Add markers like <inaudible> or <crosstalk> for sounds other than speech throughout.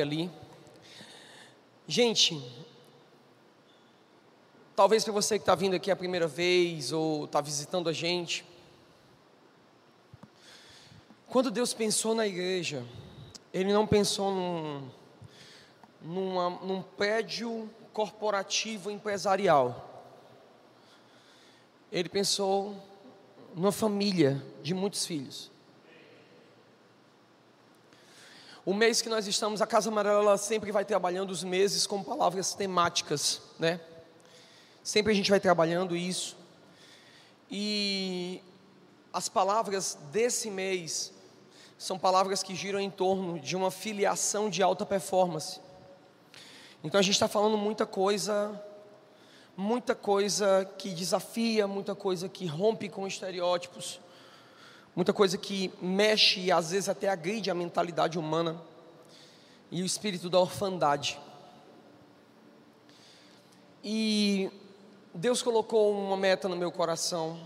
ali. Gente, talvez para você que está vindo aqui a primeira vez ou está visitando a gente, quando Deus pensou na igreja, Ele não pensou num, numa, num prédio corporativo empresarial. Ele pensou numa família de muitos filhos. O mês que nós estamos, a Casa Amarela sempre vai trabalhando os meses com palavras temáticas, né? Sempre a gente vai trabalhando isso. E as palavras desse mês são palavras que giram em torno de uma filiação de alta performance. Então a gente está falando muita coisa, muita coisa que desafia, muita coisa que rompe com estereótipos muita coisa que mexe e às vezes até agride a mentalidade humana e o espírito da orfandade. E Deus colocou uma meta no meu coração,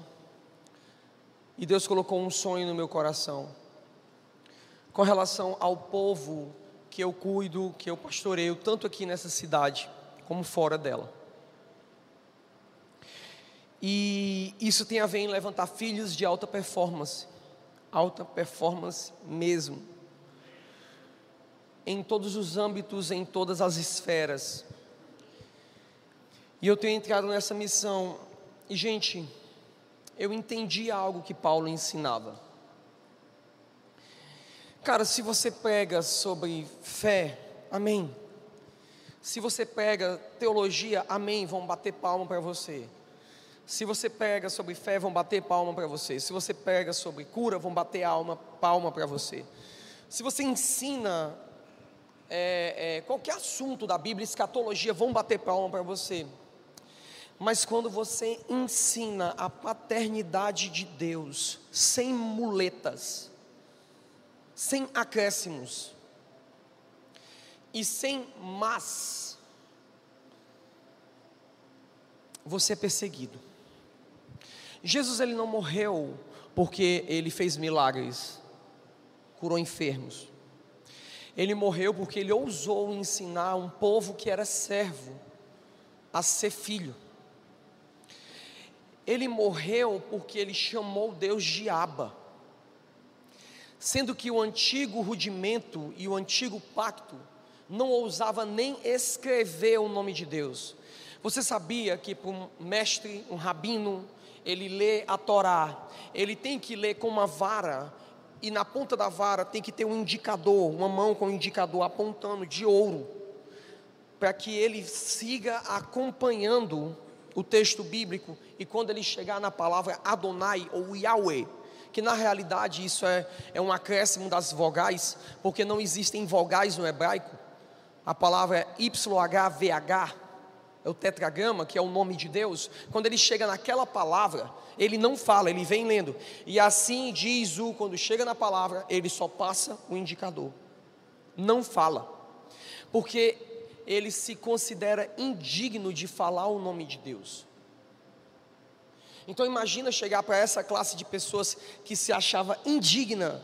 e Deus colocou um sonho no meu coração, com relação ao povo que eu cuido, que eu pastoreio, tanto aqui nessa cidade como fora dela. E isso tem a ver em levantar filhos de alta performance alta performance mesmo. Em todos os âmbitos, em todas as esferas. E eu tenho entrado nessa missão. E, gente, eu entendi algo que Paulo ensinava. Cara, se você pega sobre fé, amém. Se você pega teologia, amém, vão bater palma para você. Se você pega sobre fé, vão bater palma para você. Se você pega sobre cura, vão bater alma, palma para você. Se você ensina é, é, qualquer assunto da Bíblia, escatologia, vão bater palma para você. Mas quando você ensina a paternidade de Deus, sem muletas, sem acréscimos e sem mas, você é perseguido. Jesus ele não morreu porque ele fez milagres, curou enfermos. Ele morreu porque ele ousou ensinar um povo que era servo a ser filho. Ele morreu porque ele chamou Deus de Abba. Sendo que o antigo rudimento e o antigo pacto não ousava nem escrever o nome de Deus. Você sabia que para um mestre, um rabino, ele lê a Torá, ele tem que ler com uma vara, e na ponta da vara tem que ter um indicador, uma mão com um indicador apontando de ouro, para que ele siga acompanhando o texto bíblico, e quando ele chegar na palavra Adonai ou Yahweh, que na realidade isso é, é um acréscimo das vogais, porque não existem vogais no hebraico, a palavra é YHVH, é o tetragrama, que é o nome de Deus, quando ele chega naquela palavra, ele não fala, ele vem lendo. E assim diz o, quando chega na palavra, ele só passa o indicador. Não fala. Porque ele se considera indigno de falar o nome de Deus. Então imagina chegar para essa classe de pessoas que se achava indigna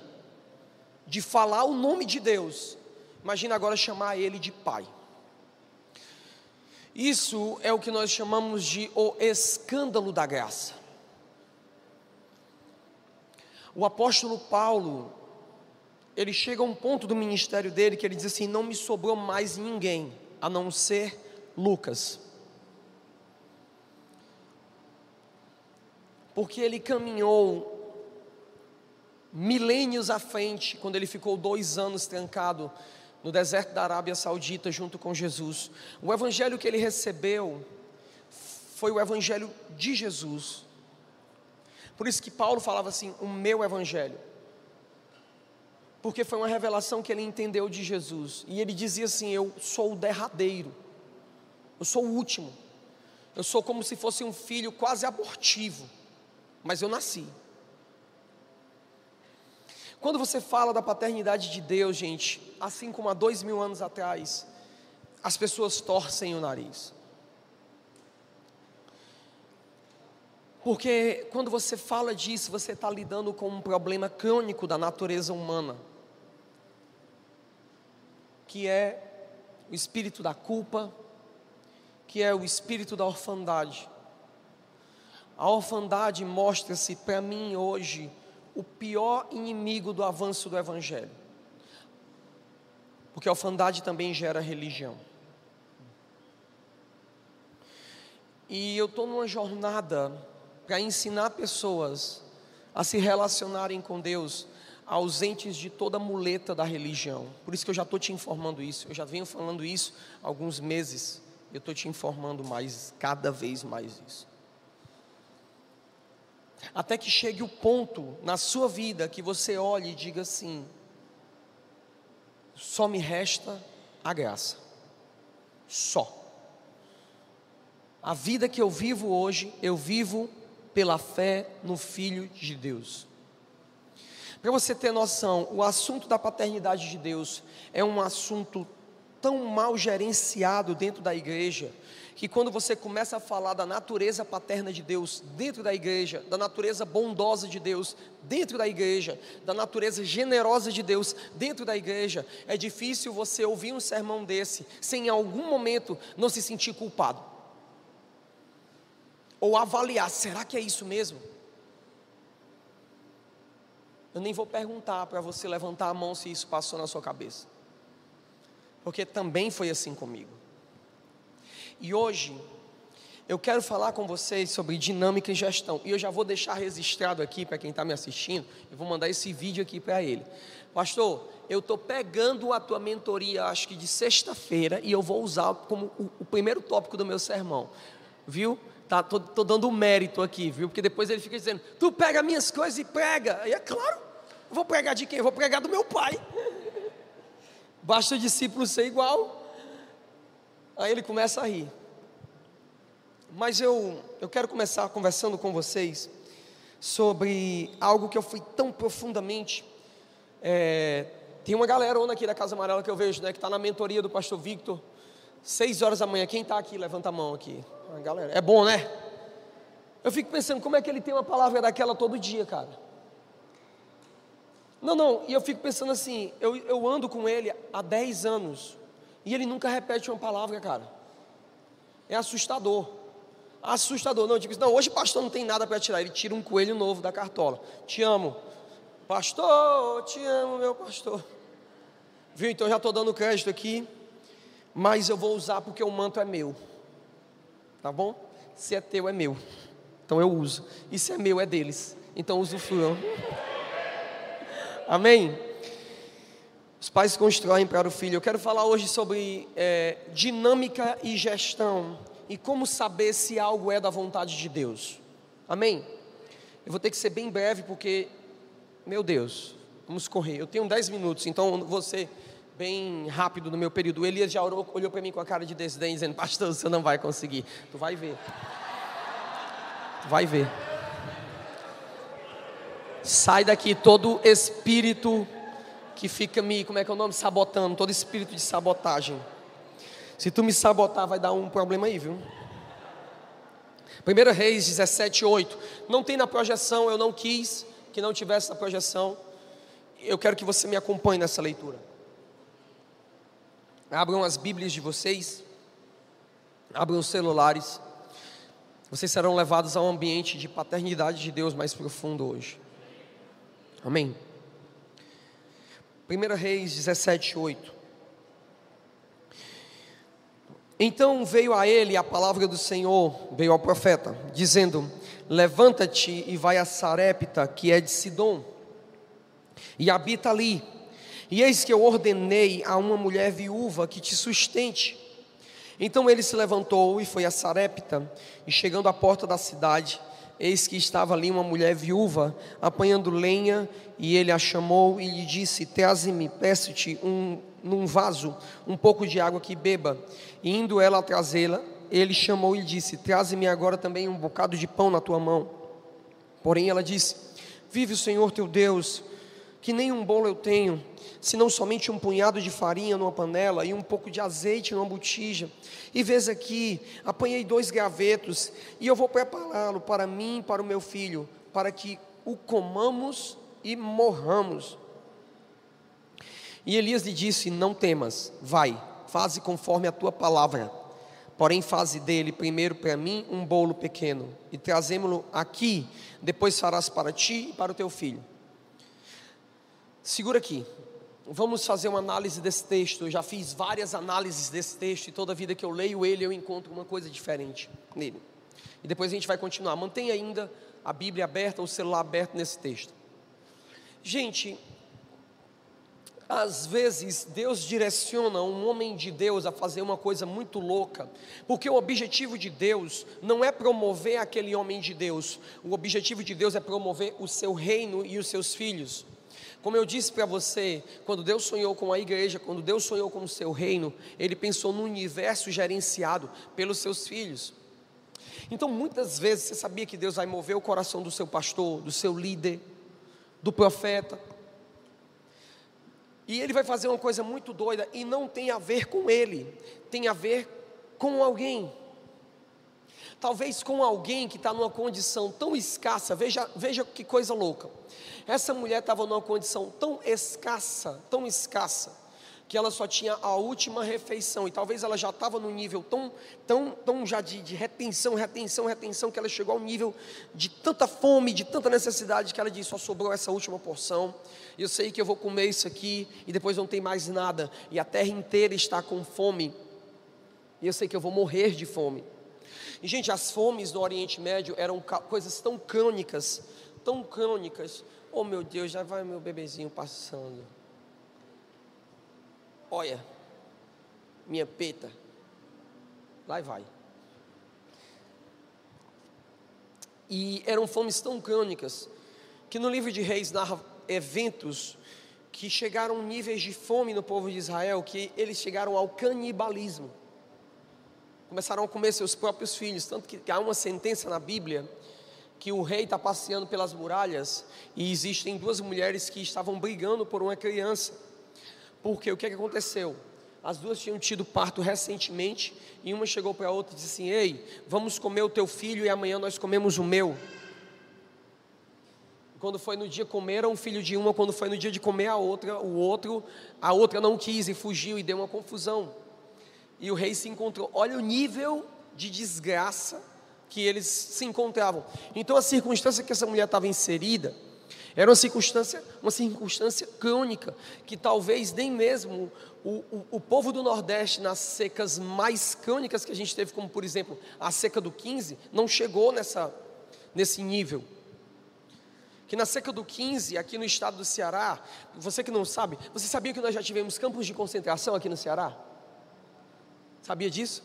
de falar o nome de Deus. Imagina agora chamar ele de pai. Isso é o que nós chamamos de o escândalo da graça. O apóstolo Paulo, ele chega a um ponto do ministério dele que ele diz assim: Não me sobrou mais ninguém a não ser Lucas. Porque ele caminhou milênios à frente, quando ele ficou dois anos trancado no deserto da Arábia Saudita junto com Jesus. O evangelho que ele recebeu foi o evangelho de Jesus. Por isso que Paulo falava assim: "O meu evangelho". Porque foi uma revelação que ele entendeu de Jesus. E ele dizia assim: "Eu sou o derradeiro. Eu sou o último. Eu sou como se fosse um filho quase abortivo, mas eu nasci. Quando você fala da paternidade de Deus, gente, assim como há dois mil anos atrás, as pessoas torcem o nariz. Porque quando você fala disso, você está lidando com um problema crônico da natureza humana. que é o espírito da culpa, que é o espírito da orfandade. A orfandade mostra-se para mim hoje o pior inimigo do avanço do Evangelho. Porque a orfandade também gera religião. E eu estou numa jornada para ensinar pessoas a se relacionarem com Deus, ausentes de toda muleta da religião. Por isso que eu já estou te informando isso. Eu já venho falando isso há alguns meses. Eu estou te informando mais, cada vez mais isso. Até que chegue o ponto na sua vida que você olhe e diga assim: só me resta a graça. Só. A vida que eu vivo hoje, eu vivo pela fé no Filho de Deus. Para você ter noção, o assunto da paternidade de Deus é um assunto tão mal gerenciado dentro da igreja, que quando você começa a falar da natureza paterna de Deus dentro da igreja, da natureza bondosa de Deus dentro da igreja, da natureza generosa de Deus dentro da igreja, é difícil você ouvir um sermão desse sem em algum momento não se sentir culpado. Ou avaliar, será que é isso mesmo? Eu nem vou perguntar para você levantar a mão se isso passou na sua cabeça. Porque também foi assim comigo. E hoje, eu quero falar com vocês sobre dinâmica e gestão. E eu já vou deixar registrado aqui para quem está me assistindo. Eu vou mandar esse vídeo aqui para ele. Pastor, eu estou pegando a tua mentoria, acho que de sexta-feira, e eu vou usar como o, o primeiro tópico do meu sermão. Viu? Tá, tô, tô dando mérito aqui, viu? Porque depois ele fica dizendo: Tu pega minhas coisas e prega. E é claro, vou pregar de quem? Vou pregar do meu pai. Basta o discípulo ser igual. Aí ele começa a rir. Mas eu, eu quero começar conversando com vocês sobre algo que eu fui tão profundamente. É, tem uma galera aqui da Casa Amarela que eu vejo, né, que está na mentoria do pastor Victor. Seis horas da manhã, quem está aqui? Levanta a mão aqui. A galera, é bom, né? Eu fico pensando, como é que ele tem uma palavra daquela todo dia, cara? Não, não, e eu fico pensando assim, eu, eu ando com ele há 10 anos, e ele nunca repete uma palavra, cara. É assustador. Assustador. Não, tipo, não, hoje pastor não tem nada para tirar. Ele tira um coelho novo da cartola. Te amo. Pastor, te amo, meu pastor. Viu? Então eu já estou dando crédito aqui, mas eu vou usar porque o manto é meu. Tá bom? Se é teu, é meu. Então eu uso. E se é meu, é deles. Então usufruam. Amém? Os pais constroem para o filho. Eu quero falar hoje sobre é, dinâmica e gestão. E como saber se algo é da vontade de Deus. Amém? Eu vou ter que ser bem breve porque, meu Deus, vamos correr. Eu tenho 10 minutos, então você bem rápido no meu período. Elias já orou, olhou para mim com a cara de desdém, dizendo: Pastor, você não vai conseguir. Tu vai ver. Tu vai ver. Sai daqui todo espírito que fica me, como é que é o nome? Sabotando, todo espírito de sabotagem. Se tu me sabotar, vai dar um problema aí, viu? 1 Reis 17, 8. Não tem na projeção, eu não quis que não tivesse na projeção. Eu quero que você me acompanhe nessa leitura. Abram as Bíblias de vocês, abram os celulares. Vocês serão levados a um ambiente de paternidade de Deus mais profundo hoje. Amém. 1 Reis 17, 8. Então veio a ele a palavra do Senhor, veio ao profeta, dizendo: Levanta-te e vai a Sarepta, que é de Sidom, e habita ali e eis que eu ordenei a uma mulher viúva que te sustente. Então ele se levantou e foi a Sarepta, e chegando à porta da cidade, eis que estava ali uma mulher viúva, apanhando lenha, e ele a chamou e lhe disse: Traze-me, peço-te, um, num vaso, um pouco de água que beba. E indo ela a trazê-la, ele chamou e lhe disse: Traze-me agora também um bocado de pão na tua mão. Porém ela disse: Vive o Senhor teu Deus, que nem um bolo eu tenho, senão somente um punhado de farinha numa panela e um pouco de azeite numa botija. E vês aqui, apanhei dois gravetos, e eu vou prepará-lo para mim e para o meu filho, para que o comamos e morramos. E Elias lhe disse: Não temas, vai, faze conforme a tua palavra. Porém, faze dele primeiro para mim um bolo pequeno, e trazemo-lo aqui, depois farás para ti e para o teu filho. Segura aqui, vamos fazer uma análise desse texto. Eu já fiz várias análises desse texto, e toda vida que eu leio ele, eu encontro uma coisa diferente nele. E depois a gente vai continuar. Mantenha ainda a Bíblia aberta, o celular aberto nesse texto. Gente, às vezes Deus direciona um homem de Deus a fazer uma coisa muito louca, porque o objetivo de Deus não é promover aquele homem de Deus, o objetivo de Deus é promover o seu reino e os seus filhos. Como eu disse para você, quando Deus sonhou com a igreja, quando Deus sonhou com o seu reino, Ele pensou no universo gerenciado pelos seus filhos. Então, muitas vezes, você sabia que Deus vai mover o coração do seu pastor, do seu líder, do profeta, e ele vai fazer uma coisa muito doida e não tem a ver com ele, tem a ver com alguém. Talvez com alguém que está numa condição tão escassa, veja, veja que coisa louca. Essa mulher estava numa condição tão escassa, tão escassa, que ela só tinha a última refeição, e talvez ela já estava no nível tão, tão, tão já de, de, retenção, retenção, retenção, que ela chegou ao nível de tanta fome, de tanta necessidade, que ela disse: só sobrou essa última porção, eu sei que eu vou comer isso aqui, e depois não tem mais nada, e a terra inteira está com fome, e eu sei que eu vou morrer de fome. E, gente, as fomes no Oriente Médio eram coisas tão crônicas, tão crônicas. Oh, meu Deus, já vai meu bebezinho passando olha, minha peta, lá vai. E eram fomes tão crônicas que no livro de Reis narra eventos que chegaram níveis de fome no povo de Israel que eles chegaram ao canibalismo. Começaram a comer seus próprios filhos, tanto que há uma sentença na Bíblia que o rei está passeando pelas muralhas e existem duas mulheres que estavam brigando por uma criança. Porque o que, é que aconteceu? As duas tinham tido parto recentemente e uma chegou para a outra e disse assim: Ei, vamos comer o teu filho e amanhã nós comemos o meu. Quando foi no dia comer um filho de uma, quando foi no dia de comer a outra, o outro, a outra não quis e fugiu e deu uma confusão. E o rei se encontrou. Olha o nível de desgraça que eles se encontravam. Então a circunstância que essa mulher estava inserida era uma circunstância, uma circunstância crônica, que talvez nem mesmo o, o, o, povo do Nordeste, nas secas mais crônicas que a gente teve, como por exemplo a seca do 15, não chegou nessa, nesse nível. Que na seca do 15, aqui no estado do Ceará, você que não sabe, você sabia que nós já tivemos campos de concentração aqui no Ceará? Sabia disso?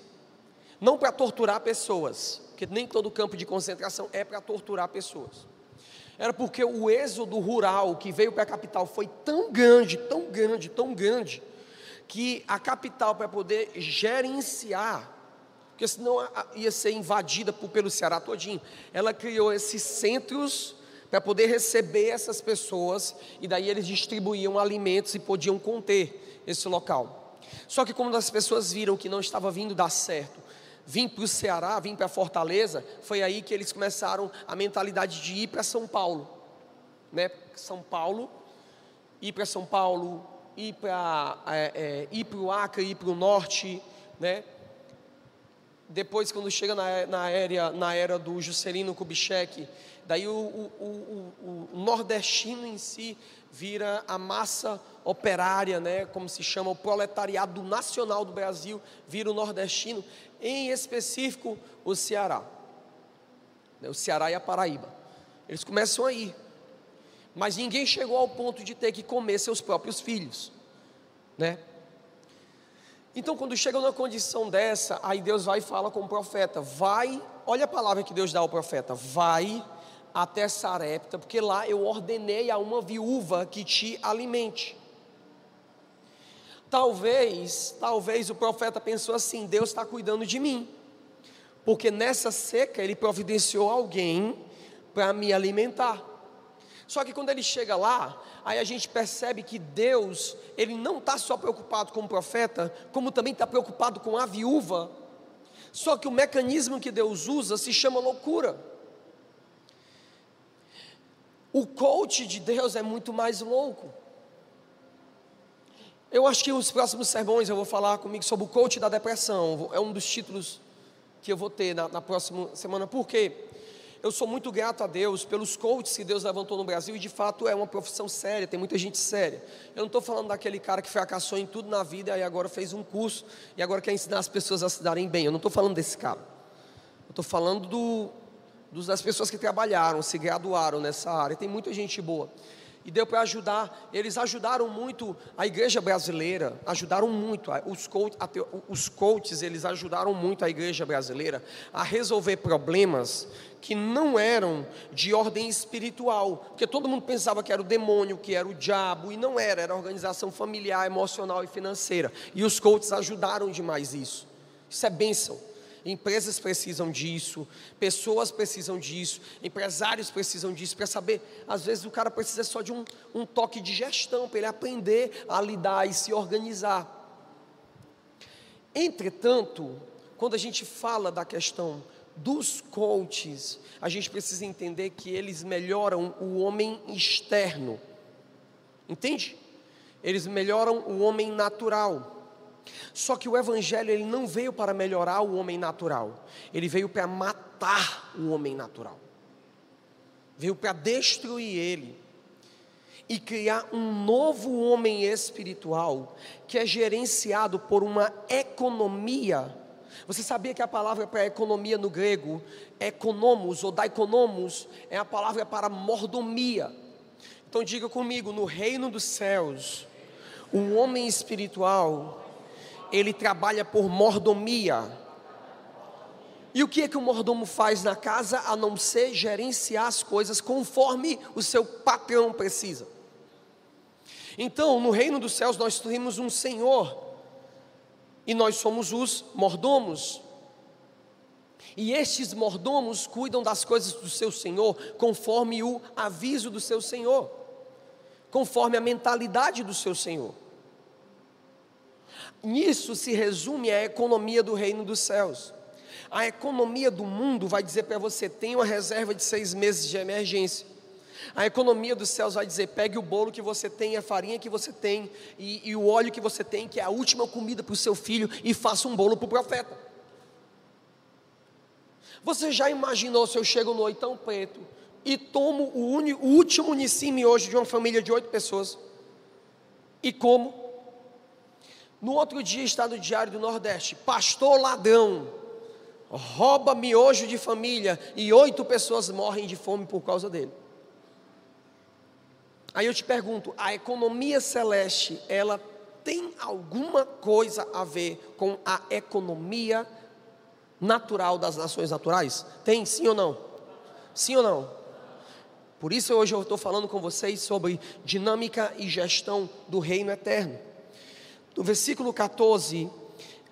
Não para torturar pessoas, porque nem todo campo de concentração é para torturar pessoas era porque o êxodo rural que veio para a capital foi tão grande, tão grande, tão grande, que a capital, para poder gerenciar, porque senão ia ser invadida pelo Ceará todinho, ela criou esses centros para poder receber essas pessoas, e daí eles distribuíam alimentos e podiam conter esse local. Só que quando as pessoas viram que não estava vindo dar certo, vim para o Ceará, vim para Fortaleza, foi aí que eles começaram a mentalidade de ir para São Paulo, né? São Paulo, ir para São Paulo, ir para é, é, o Acre, ir para o norte, né? Depois, quando chega na, na, era, na era do Juscelino Kubitschek, daí o, o, o, o, nordestino em si vira a massa operária, né, como se chama, o proletariado nacional do Brasil, vira o nordestino em específico o Ceará. Né, o Ceará e a Paraíba. Eles começam aí. Mas ninguém chegou ao ponto de ter que comer seus próprios filhos, né? Então, quando chega numa condição dessa, aí Deus vai e fala com o profeta: vai, olha a palavra que Deus dá ao profeta: vai até Sarepta, porque lá eu ordenei a uma viúva que te alimente. Talvez, talvez o profeta pensou assim: Deus está cuidando de mim, porque nessa seca ele providenciou alguém para me alimentar. Só que quando ele chega lá, aí a gente percebe que Deus, ele não está só preocupado com o profeta, como também está preocupado com a viúva. Só que o mecanismo que Deus usa se chama loucura. O coach de Deus é muito mais louco. Eu acho que os próximos sermões eu vou falar comigo sobre o coach da depressão. É um dos títulos que eu vou ter na, na próxima semana. Por quê? Eu sou muito grato a Deus pelos coaches que Deus levantou no Brasil e de fato é uma profissão séria, tem muita gente séria. Eu não estou falando daquele cara que fracassou em tudo na vida e agora fez um curso e agora quer ensinar as pessoas a se darem bem. Eu não estou falando desse cara. Eu estou falando do, das pessoas que trabalharam, se graduaram nessa área. Tem muita gente boa e deu para ajudar. Eles ajudaram muito a igreja brasileira, ajudaram muito. Os, coach, os coaches, eles ajudaram muito a igreja brasileira a resolver problemas que não eram de ordem espiritual, porque todo mundo pensava que era o demônio, que era o diabo, e não era, era organização familiar, emocional e financeira. E os coaches ajudaram demais isso. Isso é bênção. Empresas precisam disso, pessoas precisam disso, empresários precisam disso para saber. Às vezes o cara precisa só de um, um toque de gestão para ele aprender a lidar e se organizar. Entretanto, quando a gente fala da questão dos coaches, a gente precisa entender que eles melhoram o homem externo, entende? Eles melhoram o homem natural. Só que o evangelho ele não veio para melhorar o homem natural, ele veio para matar o homem natural. Veio para destruir ele e criar um novo homem espiritual que é gerenciado por uma economia. Você sabia que a palavra para economia no grego, economos ou daikonomos, é a palavra para mordomia. Então diga comigo, no reino dos céus, o homem espiritual ele trabalha por mordomia. E o que é que o mordomo faz na casa a não ser gerenciar as coisas conforme o seu patrão precisa? Então, no reino dos céus nós temos um Senhor e nós somos os mordomos. E estes mordomos cuidam das coisas do seu Senhor conforme o aviso do seu Senhor, conforme a mentalidade do seu Senhor. Nisso se resume a economia do reino dos céus. A economia do mundo vai dizer para você: tenha uma reserva de seis meses de emergência. A economia dos céus vai dizer: pegue o bolo que você tem, a farinha que você tem e, e o óleo que você tem, que é a última comida para o seu filho, e faça um bolo para o profeta. Você já imaginou se eu chego no oitão preto e tomo o, uni, o último unicime hoje de uma família de oito pessoas? E como? No outro dia está no Diário do Nordeste: Pastor ladrão rouba miojo de família e oito pessoas morrem de fome por causa dele. Aí eu te pergunto: a economia celeste, ela tem alguma coisa a ver com a economia natural das nações naturais? Tem, sim ou não? Sim ou não? Por isso hoje eu estou falando com vocês sobre dinâmica e gestão do reino eterno. No versículo 14,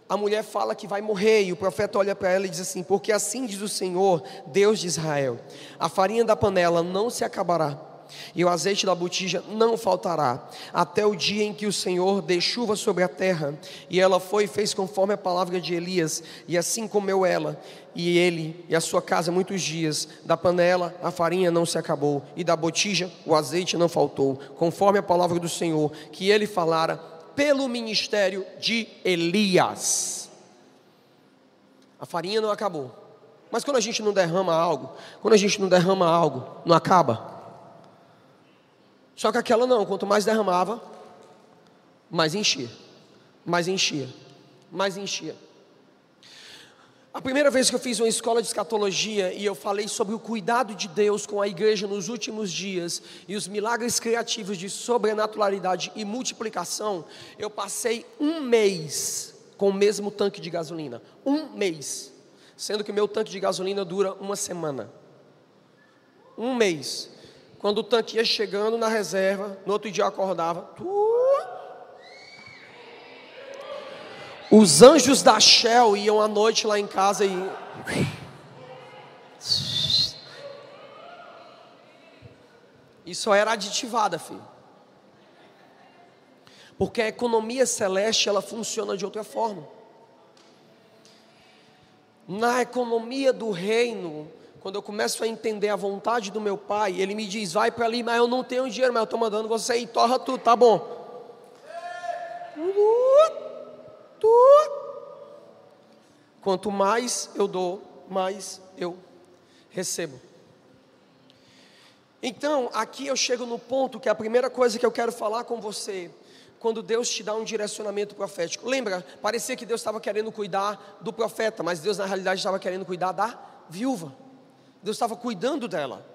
a mulher fala que vai morrer, e o profeta olha para ela e diz assim: Porque assim diz o Senhor, Deus de Israel: a farinha da panela não se acabará, e o azeite da botija não faltará, até o dia em que o Senhor dê chuva sobre a terra. E ela foi e fez conforme a palavra de Elias, e assim comeu ela, e ele e a sua casa muitos dias. Da panela a farinha não se acabou, e da botija o azeite não faltou, conforme a palavra do Senhor, que ele falara pelo ministério de Elias. A farinha não acabou. Mas quando a gente não derrama algo, quando a gente não derrama algo, não acaba. Só que aquela não, quanto mais derramava, mais enchia, mais enchia, mais enchia. A primeira vez que eu fiz uma escola de escatologia e eu falei sobre o cuidado de Deus com a igreja nos últimos dias e os milagres criativos de sobrenaturalidade e multiplicação, eu passei um mês com o mesmo tanque de gasolina. Um mês. Sendo que meu tanque de gasolina dura uma semana. Um mês. Quando o tanque ia chegando na reserva, no outro dia acordava. Os anjos da Shell iam à noite lá em casa e. Isso era aditivada, filho. Porque a economia celeste ela funciona de outra forma. Na economia do reino, quando eu começo a entender a vontade do meu pai, ele me diz: vai para ali, mas eu não tenho dinheiro, mas eu estou mandando você ir, torra tudo, tá bom. Quanto mais eu dou, mais eu recebo. Então, aqui eu chego no ponto que a primeira coisa que eu quero falar com você, quando Deus te dá um direcionamento profético. Lembra, parecia que Deus estava querendo cuidar do profeta, mas Deus na realidade estava querendo cuidar da viúva. Deus estava cuidando dela.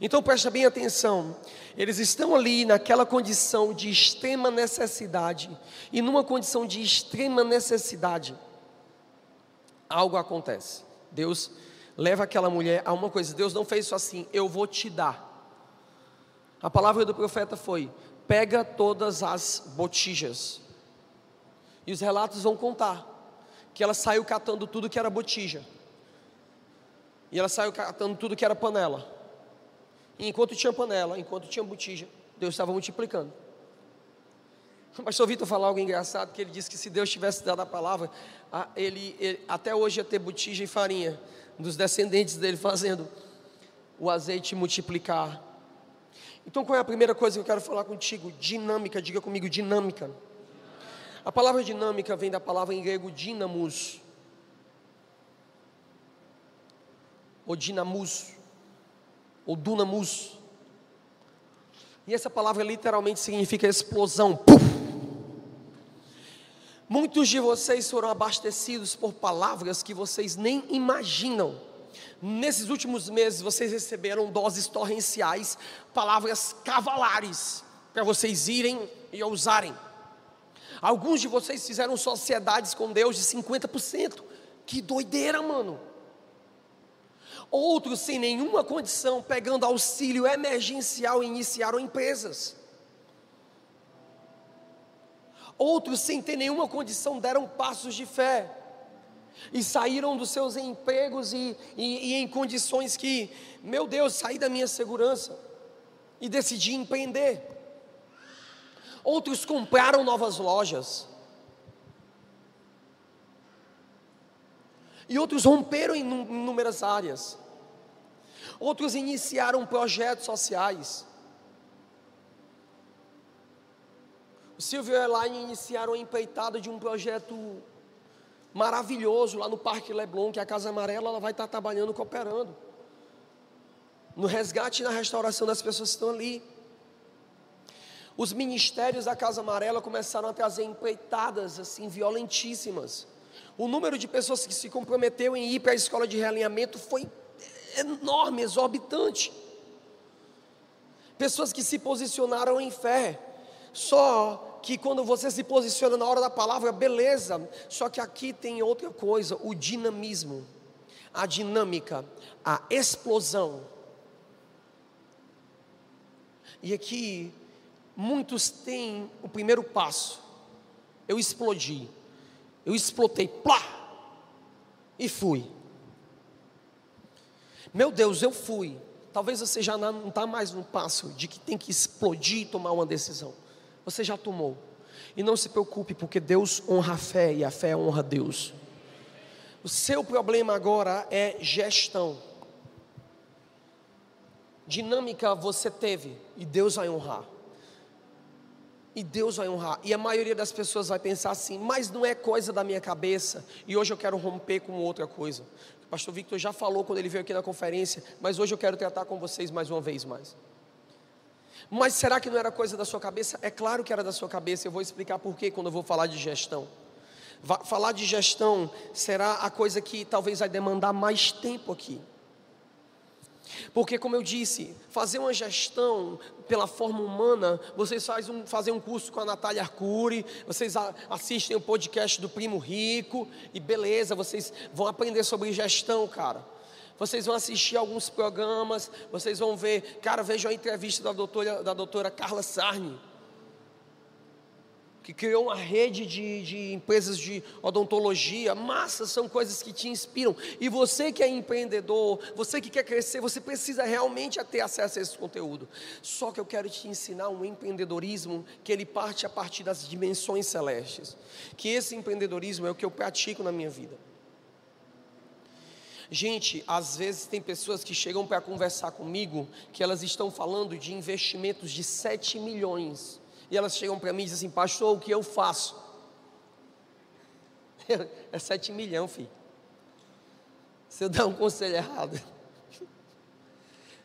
Então preste bem atenção, eles estão ali naquela condição de extrema necessidade, e numa condição de extrema necessidade, algo acontece. Deus leva aquela mulher a uma coisa. Deus não fez isso assim, eu vou te dar. A palavra do profeta foi: pega todas as botijas. E os relatos vão contar que ela saiu catando tudo que era botija. E ela saiu catando tudo que era panela. E enquanto tinha panela, enquanto tinha botija, Deus estava multiplicando. <laughs> O pastor Vitor falou algo engraçado, que ele disse que se Deus tivesse dado a palavra, ele, ele até hoje ia ter botija e farinha dos descendentes dele <laughs> fazendo o azeite multiplicar. Então qual é a primeira coisa que eu quero falar contigo? Dinâmica, diga comigo, dinâmica. A palavra dinâmica vem da palavra em grego dinamos. Ou dinamus. Ou dunamus. E essa palavra literalmente significa explosão. Puf! Muitos de vocês foram abastecidos por palavras que vocês nem imaginam. Nesses últimos meses vocês receberam doses torrenciais, palavras cavalares, para vocês irem e usarem. Alguns de vocês fizeram sociedades com Deus de 50%. Que doideira, mano. Outros sem nenhuma condição, pegando auxílio emergencial, iniciaram empresas. Outros, sem ter nenhuma condição, deram passos de fé e saíram dos seus empregos e, e, e, em condições que, meu Deus, saí da minha segurança e decidi empreender. Outros compraram novas lojas. E outros romperam em inúmeras áreas. Outros iniciaram projetos sociais. O Silvio e a Elaine iniciaram a empreitada de um projeto maravilhoso lá no Parque Leblon, que a Casa Amarela ela vai estar trabalhando, cooperando. No resgate e na restauração das pessoas que estão ali. Os ministérios da Casa Amarela começaram a trazer empreitadas assim violentíssimas. O número de pessoas que se comprometeu em ir para a escola de realinhamento foi enorme, exorbitante. Pessoas que se posicionaram em fé. Só que quando você se posiciona na hora da palavra, beleza. Só que aqui tem outra coisa: o dinamismo, a dinâmica, a explosão. E aqui, muitos têm o primeiro passo. Eu explodi, eu explotei, plá, e fui. Meu Deus, eu fui. Talvez você já não está mais no passo de que tem que explodir e tomar uma decisão você já tomou. E não se preocupe, porque Deus honra a fé e a fé honra Deus. O seu problema agora é gestão. Dinâmica você teve e Deus vai honrar. E Deus vai honrar. E a maioria das pessoas vai pensar assim, mas não é coisa da minha cabeça. E hoje eu quero romper com outra coisa. O pastor Victor já falou quando ele veio aqui na conferência, mas hoje eu quero tratar com vocês mais uma vez mais. Mas será que não era coisa da sua cabeça? É claro que era da sua cabeça, eu vou explicar por quê quando eu vou falar de gestão. Falar de gestão será a coisa que talvez vai demandar mais tempo aqui. Porque, como eu disse, fazer uma gestão pela forma humana, vocês fazem um, fazem um curso com a Natália Arcuri, vocês assistem o podcast do Primo Rico, e beleza, vocês vão aprender sobre gestão, cara. Vocês vão assistir alguns programas, vocês vão ver, cara, vejam a entrevista da doutora, da doutora Carla Sarni, que criou uma rede de, de empresas de odontologia, massa, são coisas que te inspiram. E você que é empreendedor, você que quer crescer, você precisa realmente ter acesso a esse conteúdo. Só que eu quero te ensinar um empreendedorismo que ele parte a partir das dimensões celestes. Que esse empreendedorismo é o que eu pratico na minha vida. Gente, às vezes tem pessoas que chegam para conversar comigo que elas estão falando de investimentos de 7 milhões E elas chegam para mim e dizem assim: Pastor, o que eu faço? <laughs> É sete milhões, filho. Se eu <laughs> dar um conselho errado,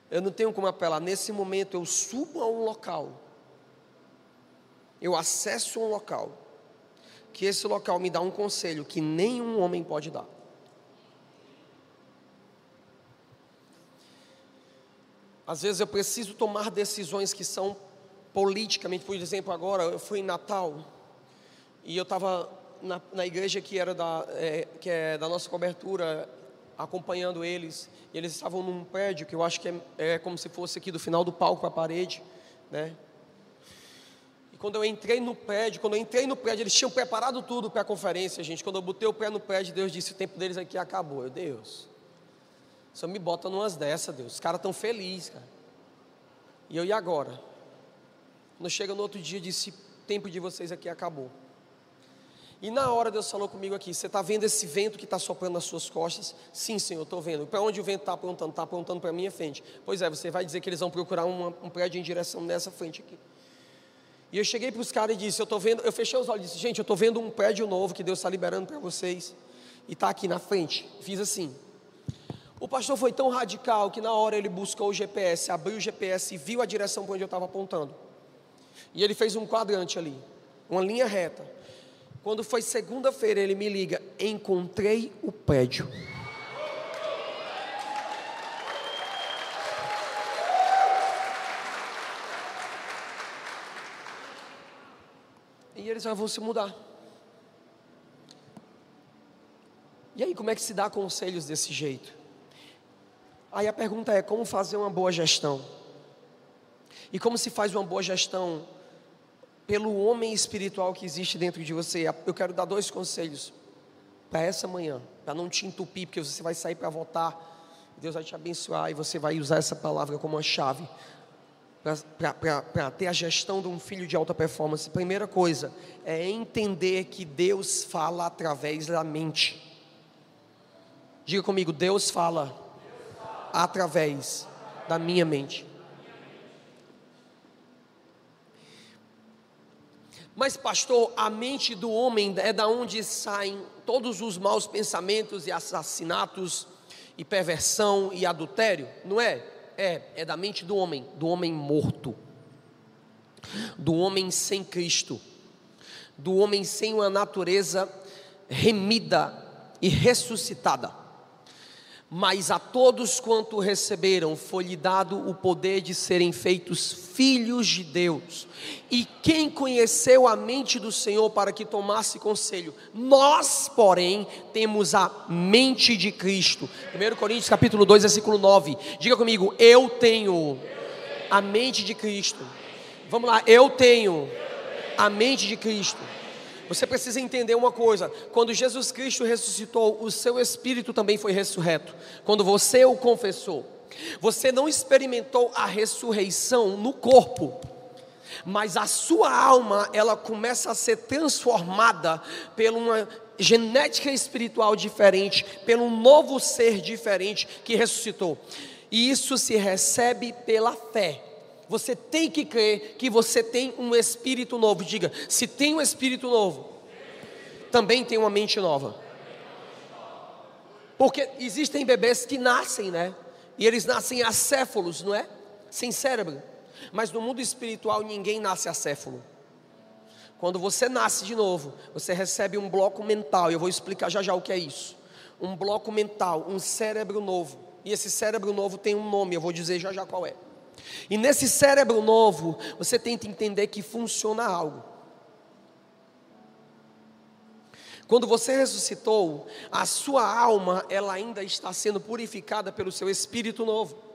eu não tenho como apelar. Nesse momento, eu subo a um local, eu acesso um local, que esse local me dá um conselho que nenhum homem pode dar. Às vezes eu preciso tomar decisões que são politicamente, por exemplo, agora eu fui em Natal e eu estava na, na, igreja que era da, é, que é da nossa cobertura, acompanhando eles, e eles estavam num prédio que eu acho que é, é como se fosse aqui do final do palco para a parede, né? E quando eu entrei no prédio, quando eu entrei no prédio, eles tinham preparado tudo para a conferência, gente. Quando eu botei o pé no prédio, Deus disse: o tempo deles aqui acabou. Eu, Deus, só me bota numas dessas, Deus. Os caras estão felizes, cara. E eu, e agora? Quando chega no outro dia, disse: tempo de vocês aqui acabou. E na hora Deus falou comigo aqui: Você está vendo esse vento que está soprando nas suas costas? Sim, Senhor, estou vendo. Para onde o vento está apontando? Está apontando para a minha frente. Pois é, você vai dizer que eles vão procurar uma, um prédio em direção nessa frente aqui. E eu cheguei para os caras e disse: Eu estou vendo. Eu fechei os olhos e disse: Gente, eu estou vendo um prédio novo que Deus está liberando para vocês. E está aqui na frente. Fiz assim. O pastor foi tão radical que na hora ele buscou o GPS, abriu o GPS e viu a direção para onde eu estava apontando. E ele fez um quadrante ali, uma linha reta. Quando foi segunda-feira, ele me liga: encontrei o prédio. E eles já vão se mudar. E aí, como é que se dá conselhos desse jeito? Aí a pergunta é: como fazer uma boa gestão? E como se faz uma boa gestão pelo homem espiritual que existe dentro de você? Eu quero dar dois conselhos para essa manhã, para não te entupir, porque você vai sair para votar. Deus vai te abençoar e você vai usar essa palavra como uma chave para ter a gestão de um filho de alta performance. Primeira coisa é entender que Deus fala através da mente. Diga comigo, Deus fala através da minha mente. Mas, pastor, a mente do homem é da onde saem todos os maus pensamentos e assassinatos e perversão e adultério, não é? É, é da mente do homem, do homem morto, do homem sem Cristo, do homem sem uma natureza remida e ressuscitada. Mas a todos quanto receberam foi-lhe dado o poder de serem feitos filhos de Deus. E quem conheceu a mente do Senhor para que tomasse conselho? Nós, porém, temos a mente de Cristo. 1 Coríntios capítulo 2, versículo 9. Diga comigo, eu tenho a mente de Cristo. Vamos lá, eu tenho a mente de Cristo. Você precisa entender uma coisa: quando Jesus Cristo ressuscitou, o seu espírito também foi ressurreto. Quando você o confessou, você não experimentou a ressurreição no corpo, mas a sua alma ela começa a ser transformada por uma genética espiritual diferente, pelo novo ser diferente que ressuscitou. E isso se recebe pela fé. Você tem que crer que você tem um espírito novo. Diga, se tem um espírito novo, também tem uma mente nova. Porque existem bebês que nascem, né? E eles nascem acéfalos, não é? Sem cérebro. Mas no mundo espiritual ninguém nasce acéfalo. Quando você nasce de novo, você recebe um bloco mental. Eu vou explicar já já o que é isso. Um bloco mental, um cérebro novo. E esse cérebro novo tem um nome, eu vou dizer já já qual é. E nesse cérebro novo, você tenta entender que funciona algo. Quando você ressuscitou, a sua alma, ela ainda está sendo purificada pelo seu espírito novo.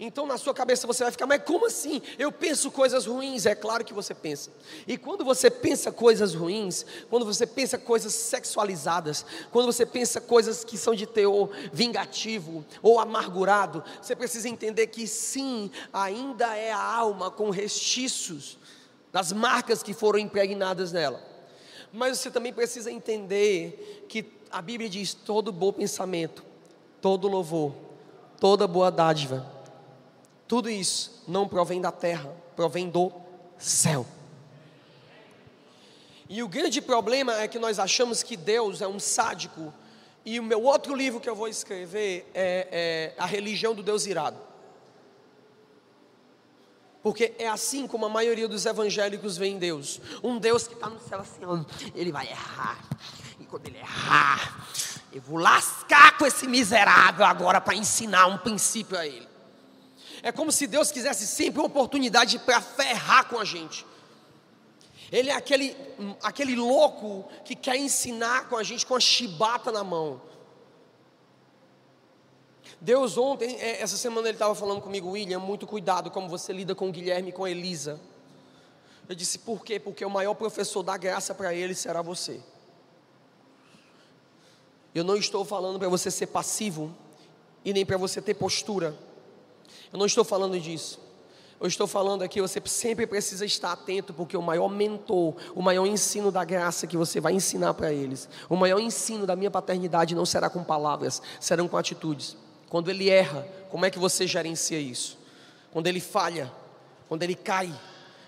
Então na sua cabeça você vai ficar, mas como assim? Eu penso coisas ruins, é claro que você pensa. E quando você pensa coisas ruins, quando você pensa coisas sexualizadas, quando você pensa coisas que são de teor vingativo ou amargurado, você precisa entender que sim, ainda é a alma com restícios das marcas que foram impregnadas nela. Mas você também precisa entender que a Bíblia diz: todo bom pensamento, todo louvor, toda boa dádiva tudo isso não provém da terra, provém do céu. E o grande problema é que nós achamos que Deus é um sádico. E o meu outro livro que eu vou escrever é, é A Religião do Deus Irado. Porque é assim como a maioria dos evangélicos vê em Deus. Um Deus que está no céu assim, ele vai errar. E quando ele errar, eu vou lascar com esse miserável agora para ensinar um princípio a ele. É como se Deus quisesse sempre uma oportunidade para ferrar com a gente. Ele é aquele, aquele louco que quer ensinar com a gente com a chibata na mão. Deus ontem, é, essa semana ele estava falando comigo, William, muito cuidado como você lida com o Guilherme e com a Elisa. Eu disse, por quê? Porque o maior professor da graça para ele será você. Eu não estou falando para você ser passivo e nem para você ter postura. Eu não estou falando disso. Eu estou falando aqui, você sempre precisa estar atento, porque o maior mentor, o maior ensino da graça que você vai ensinar para eles, o maior ensino da minha paternidade não será com palavras, serão com atitudes. Quando ele erra, como é que você gerencia isso? Quando ele falha, quando ele cai,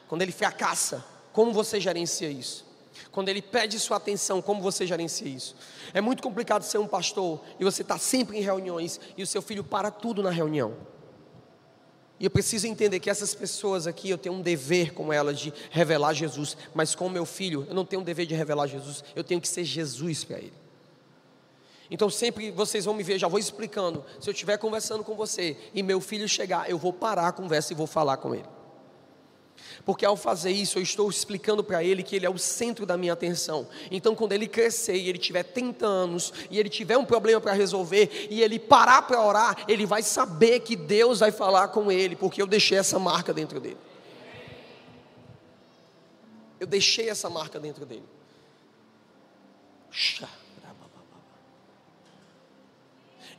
quando ele fracassa, como você gerencia isso? Quando ele pede sua atenção, como você gerencia isso? É muito complicado ser um pastor e você está sempre em reuniões e o seu filho para tudo na reunião. E eu preciso entender que essas pessoas aqui, eu tenho um dever com elas de revelar Jesus, mas com o meu filho, eu não tenho um dever de revelar Jesus, eu tenho que ser Jesus para ele. Então sempre vocês vão me ver, já vou explicando. Se eu estiver conversando com você e meu filho chegar, eu vou parar a conversa e vou falar com ele. Porque ao fazer isso, eu estou explicando para ele que ele é o centro da minha atenção. Então, quando ele crescer e ele tiver 30 anos e ele tiver um problema para resolver e ele parar para orar, ele vai saber que Deus vai falar com ele, porque eu deixei essa marca dentro dele. Eu deixei essa marca dentro dele.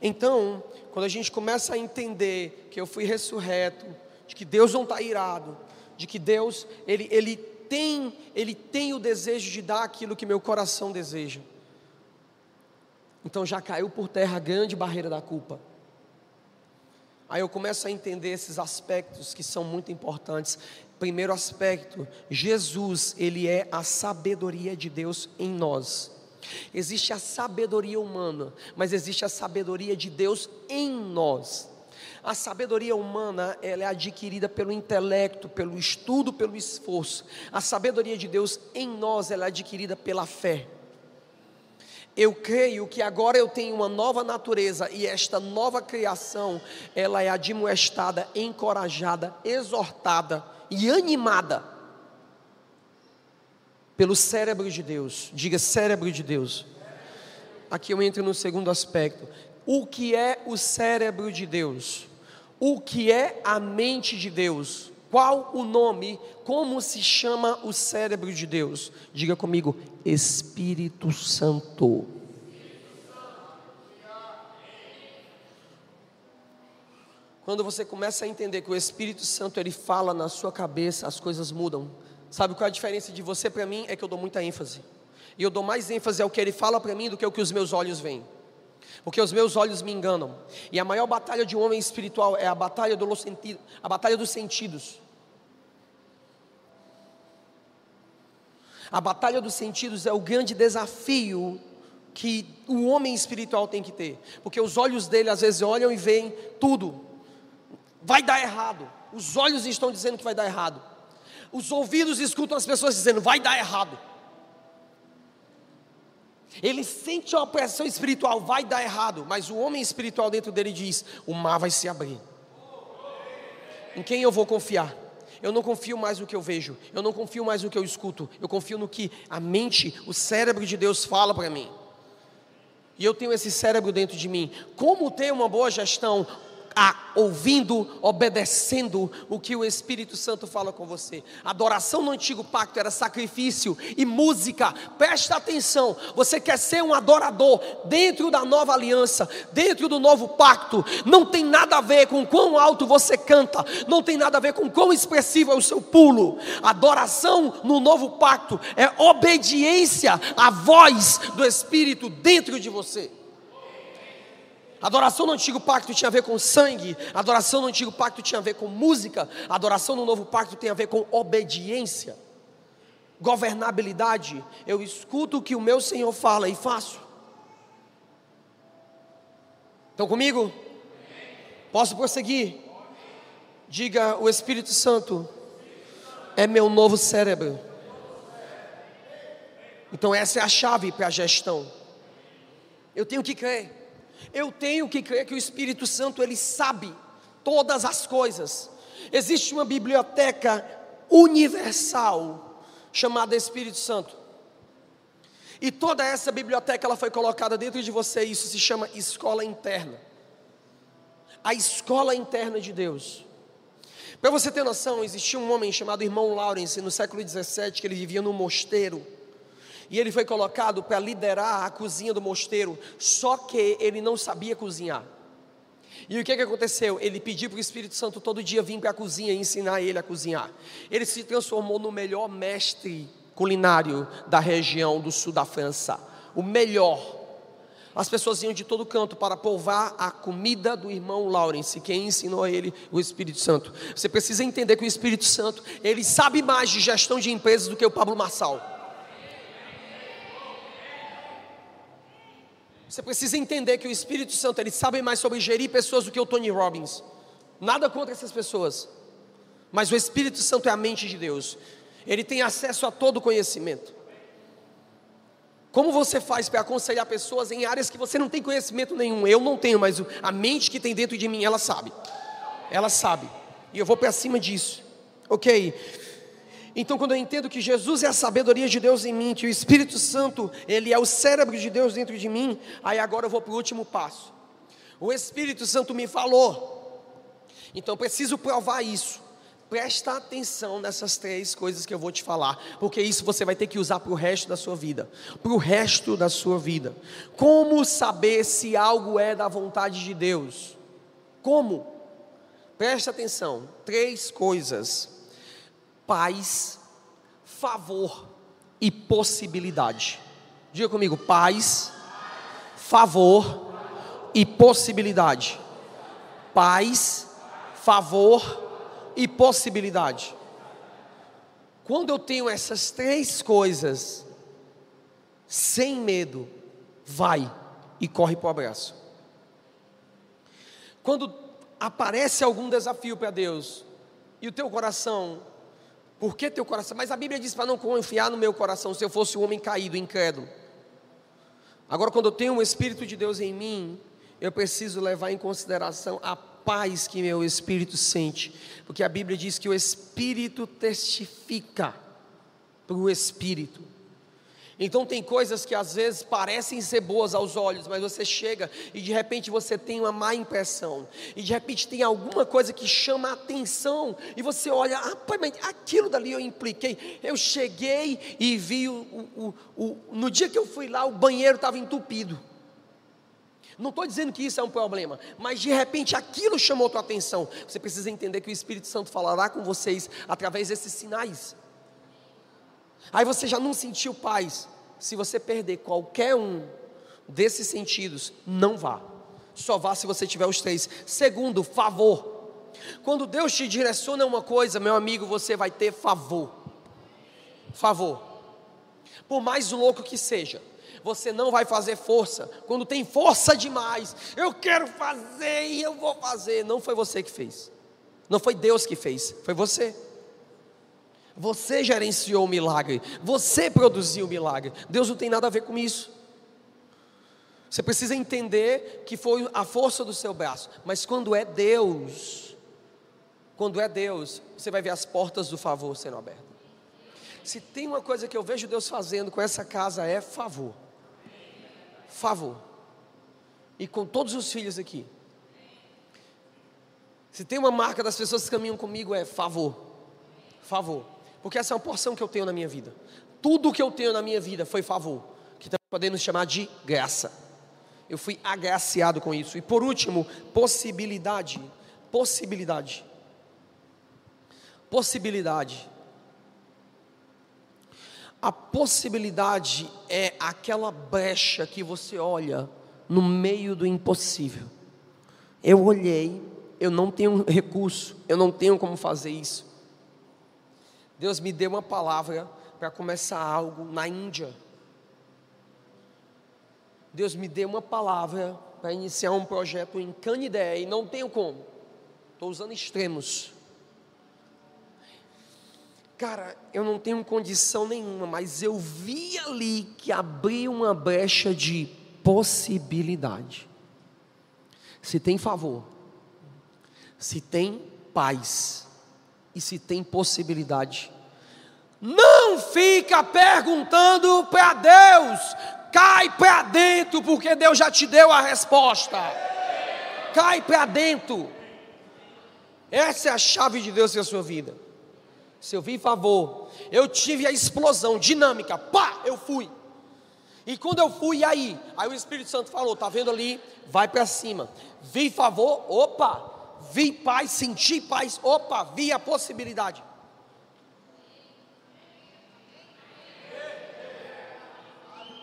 Então, quando a gente começa a entender que eu fui ressurreto, de que Deus não está irado, de que Deus, ele, ele, tem, ele tem o desejo de dar aquilo que meu coração deseja. Então já caiu por terra a grande barreira da culpa. Aí eu começo a entender esses aspectos que são muito importantes. Primeiro aspecto, Jesus, ele é a sabedoria de Deus em nós. Existe a sabedoria humana, mas existe a sabedoria de Deus em nós. A sabedoria humana, ela é adquirida pelo intelecto, pelo estudo, pelo esforço. A sabedoria de Deus em nós, ela é adquirida pela fé. Eu creio que agora eu tenho uma nova natureza e esta nova criação, ela é admoestada, encorajada, exortada e animada pelo cérebro de Deus. Diga cérebro de Deus. Aqui eu entro no segundo aspecto. O que é o cérebro de Deus? O que é a mente de Deus. Qual o nome, como se chama o cérebro de Deus? Diga comigo, Espírito Santo. Quando você começa a entender que o Espírito Santo ele fala na sua cabeça, as coisas mudam. Sabe qual é a diferença de você para mim? É que eu dou muita ênfase. E eu dou mais ênfase ao que ele fala para mim do que ao que os meus olhos veem porque os meus olhos me enganam. E a maior batalha de um homem espiritual é a batalha do sentido, a batalha dos sentidos. A batalha dos sentidos é o grande desafio que o homem espiritual tem que ter, porque os olhos dele às vezes olham e veem tudo. Vai dar errado. Os olhos estão dizendo que vai dar errado. Os ouvidos escutam as pessoas dizendo vai dar errado. Ele sente uma pressão espiritual, vai dar errado, mas o homem espiritual dentro dele diz: o mar vai se abrir. Em quem eu vou confiar? Eu não confio mais no que eu vejo, eu não confio mais no que eu escuto, eu confio no que a mente, o cérebro de Deus fala para mim. E eu tenho esse cérebro dentro de mim. Como ter uma boa gestão? A, ouvindo, obedecendo o que o Espírito Santo fala com você. Adoração no antigo pacto era sacrifício e música. Presta atenção, você quer ser um adorador dentro da nova aliança, dentro do novo pacto. Não tem nada a ver com quão alto você canta, não tem nada a ver com quão expressivo é o seu pulo. Adoração no novo pacto é obediência à voz do Espírito dentro de você. Adoração no antigo pacto tinha a ver com sangue, adoração no antigo pacto tinha a ver com música, adoração no novo pacto tem a ver com obediência. governabilidade, eu escuto o que o meu Senhor fala e faço. Estão comigo? Posso prosseguir? Diga: o Espírito Santo é meu novo cérebro. Então, essa é a chave para a gestão. Eu tenho que crer. Eu tenho que crer que o Espírito Santo ele sabe todas as coisas. Existe uma biblioteca universal chamada Espírito Santo. E toda essa biblioteca ela foi colocada dentro de você, isso se chama escola interna. A escola interna de Deus. Para você ter noção, existia um homem chamado irmão Lawrence no século 17 que ele vivia no mosteiro. E ele foi colocado para liderar a cozinha do mosteiro, só que ele não sabia cozinhar. E o que, que aconteceu? Ele pediu para o Espírito Santo todo dia vir para a cozinha e ensinar ele a cozinhar. Ele se transformou no melhor mestre culinário da região do sul da França. O melhor. As pessoas iam de todo canto para provar a comida do irmão Lawrence, quem ensinou a ele o Espírito Santo. Você precisa entender que o Espírito Santo, ele sabe mais de gestão de empresas do que o Pablo Marçal. Você precisa entender que o Espírito Santo ele sabe mais sobre gerir pessoas do que o Tony Robbins. Nada contra essas pessoas, mas o Espírito Santo é a mente de Deus. Ele tem acesso a todo conhecimento. Como você faz para aconselhar pessoas em áreas que você não tem conhecimento nenhum? Eu não tenho, mas a mente que tem dentro de mim, ela sabe. Ela sabe. E eu vou para cima disso. Ok? Então, quando eu entendo que Jesus é a sabedoria de Deus em mim, que o Espírito Santo, ele é o cérebro de Deus dentro de mim, aí agora eu vou para o último passo. O Espírito Santo me falou. Então, preciso provar isso. Presta atenção nessas três coisas que eu vou te falar, porque isso você vai ter que usar para o resto da sua vida. Para o resto da sua vida. Como saber se algo é da vontade de Deus? Como? Presta atenção. Três coisas paz, favor e possibilidade. Diga comigo: paz, favor e possibilidade. Paz, favor e possibilidade. Quando eu tenho essas três coisas, sem medo, vai e corre para o abraço. Quando aparece algum desafio para Deus e o teu coração por que teu coração? Mas a Bíblia diz para não confiar no meu coração se eu fosse um homem caído, incrédulo. Agora, quando eu tenho o Espírito de Deus em mim, eu preciso levar em consideração a paz que meu espírito sente, porque a Bíblia diz que o Espírito testifica para o Espírito. Então tem coisas que às vezes parecem ser boas aos olhos, mas você chega e de repente você tem uma má impressão. E de repente tem alguma coisa que chama a atenção e você olha, ah, pai, mas aquilo dali eu impliquei. Eu cheguei e vi o, o, o no dia que eu fui lá o banheiro estava entupido. Não estou dizendo que isso é um problema, mas de repente aquilo chamou tua atenção. Você precisa entender que o Espírito Santo falará com vocês através desses sinais. Aí você já não sentiu paz. Se você perder qualquer um desses sentidos, não vá. Só vá se você tiver os três. Segundo, favor. Quando Deus te direciona uma coisa, meu amigo, você vai ter favor. Favor. Por mais louco que seja, você não vai fazer força. Quando tem força demais, eu quero fazer e eu vou fazer. Não foi você que fez. Não foi Deus que fez, foi você. Você gerenciou o milagre, você produziu o milagre. Deus não tem nada a ver com isso. Você precisa entender que foi a força do seu braço, mas quando é Deus, quando é Deus, você vai ver as portas do favor sendo abertas. Se tem uma coisa que eu vejo Deus fazendo com essa casa é favor. Favor. E com todos os filhos aqui. Se tem uma marca das pessoas que caminham comigo é favor. Favor porque essa é uma porção que eu tenho na minha vida. Tudo que eu tenho na minha vida foi favor, que também podemos chamar de graça. Eu fui agraciado com isso. E por último, possibilidade. Possibilidade. Possibilidade. A possibilidade é aquela brecha que você olha no meio do impossível. Eu olhei, eu não tenho recurso, eu não tenho como fazer isso. Deus me deu uma palavra para começar algo na Índia. Deus me deu uma palavra para iniciar um projeto em Canidé e não tenho como. Estou usando extremos. Cara, eu não tenho condição nenhuma, mas eu vi ali que abriu uma brecha de possibilidade. Se tem favor, se tem paz e se tem possibilidade, não fica perguntando para Deus, cai para dentro, porque Deus já te deu a resposta. Cai para dentro. Essa é a chave de Deus na sua vida. Se eu vi favor, eu tive a explosão dinâmica, pá, eu fui. E quando eu fui, aí? Aí o Espírito Santo falou: tá vendo ali? Vai para cima. Vi favor, opa. Vi paz, senti paz, opa, vi a possibilidade.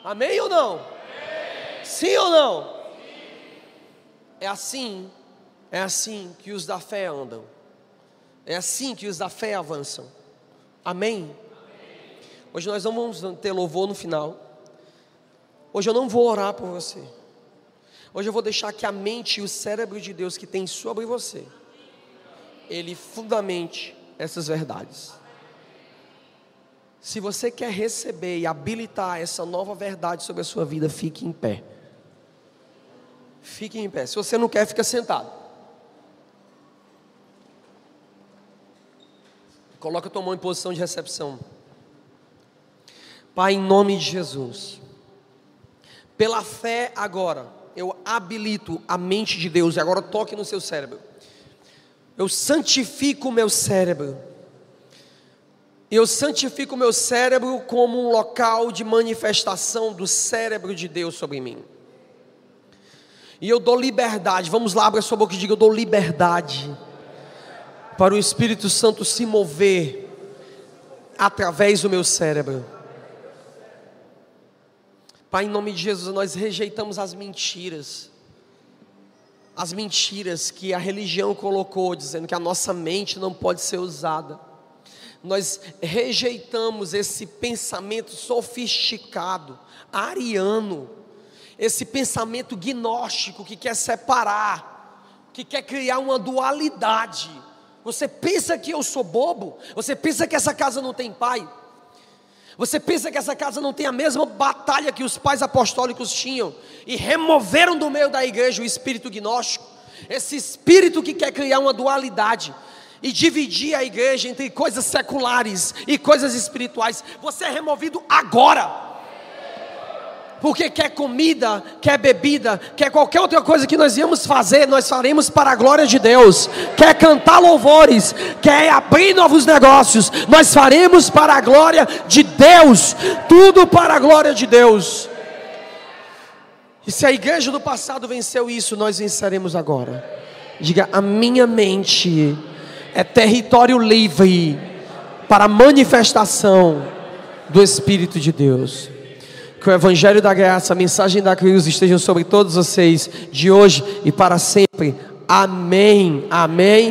Amém ou não? Sim ou não? É assim, é assim que os da fé andam. É assim que os da fé avançam. Amém? Hoje nós não vamos ter louvor no final. Hoje eu não vou orar por você. Hoje eu vou deixar que a mente e o cérebro de Deus que tem sobre você, ele fundamente essas verdades. Se você quer receber e habilitar essa nova verdade sobre a sua vida, fique em pé. Fique em pé. Se você não quer, fica sentado. Coloca tua mão em posição de recepção. Pai, em nome de Jesus. Pela fé agora, eu habilito a mente de Deus e agora toque no seu cérebro. Eu santifico o meu cérebro. Eu santifico o meu cérebro como um local de manifestação do cérebro de Deus sobre mim. E eu dou liberdade. Vamos lá, abra sua boca e diga: Eu dou liberdade para o Espírito Santo se mover através do meu cérebro. Pai, em nome de Jesus, nós rejeitamos as mentiras, as mentiras que a religião colocou, dizendo que a nossa mente não pode ser usada. Nós rejeitamos esse pensamento sofisticado, ariano, esse pensamento gnóstico que quer separar, que quer criar uma dualidade você pensa que eu sou bobo? Você pensa que essa casa não tem pai? Você pensa que essa casa não tem a mesma batalha que os pais apostólicos tinham e removeram do meio da igreja o espírito gnóstico? Esse espírito que quer criar uma dualidade e dividir a igreja entre coisas seculares e coisas espirituais. Você é removido agora porque quer comida, quer bebida, quer qualquer outra coisa que nós íamos fazer, nós faremos para a glória de Deus. Quer cantar louvores, quer abrir novos negócios, nós faremos para a glória de Deus. Tudo para a glória de Deus. E se a igreja do passado venceu isso, nós venceremos agora. Diga: a minha mente é território livre para a manifestação do Espírito de Deus. Que o Evangelho da Graça, a mensagem da cruz estejam sobre todos vocês de hoje e para sempre. Amém. Amém.